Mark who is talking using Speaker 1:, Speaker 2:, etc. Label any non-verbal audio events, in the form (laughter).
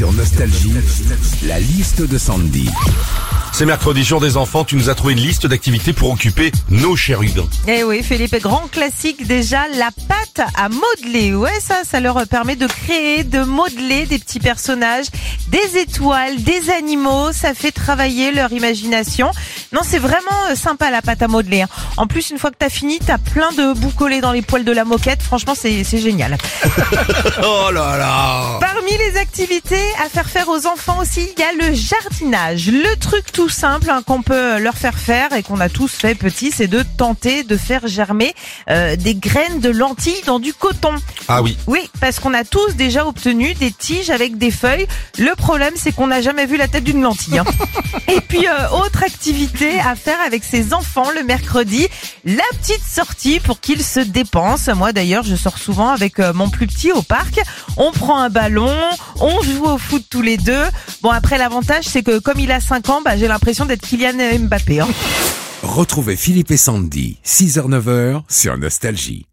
Speaker 1: Sur Nostalgie, la liste de Sandy.
Speaker 2: C'est mercredi, jour des enfants, tu nous as trouvé une liste d'activités pour occuper nos chérubins.
Speaker 3: Eh oui, Philippe, grand classique déjà, la pâte à modeler. Ouais, ça, ça leur permet de créer, de modeler des petits personnages, des étoiles, des animaux. Ça fait travailler leur imagination. Non, c'est vraiment euh, sympa la pâte à modeler. hein. En plus, une fois que t'as fini, t'as plein de bouts collés dans les poils de la moquette. Franchement, c'est c'est génial. (laughs)
Speaker 2: Oh là là
Speaker 3: Parmi les activités à faire faire aux enfants aussi, il y a le jardinage. Le truc tout simple hein, qu'on peut leur faire faire et qu'on a tous fait petit, c'est de tenter de faire germer euh, des graines de lentilles dans du coton.
Speaker 2: Ah oui,
Speaker 3: Oui, parce qu'on a tous déjà obtenu des tiges avec des feuilles. Le problème, c'est qu'on n'a jamais vu la tête d'une lentille. hein. (laughs) Et puis, euh, autre activité à faire avec ses enfants le mercredi, la petite sortie pour qu'ils se dépensent. Moi, d'ailleurs, je sors souvent avec euh, mon plus petit au parc. On prend un ballon, on joue au foot tous les deux. Bon, après, l'avantage, c'est que comme il a 5 ans, bah, j'ai l'impression d'être Kylian Mbappé. hein.
Speaker 1: Retrouvez Philippe et Sandy, 6h-9h sur Nostalgie.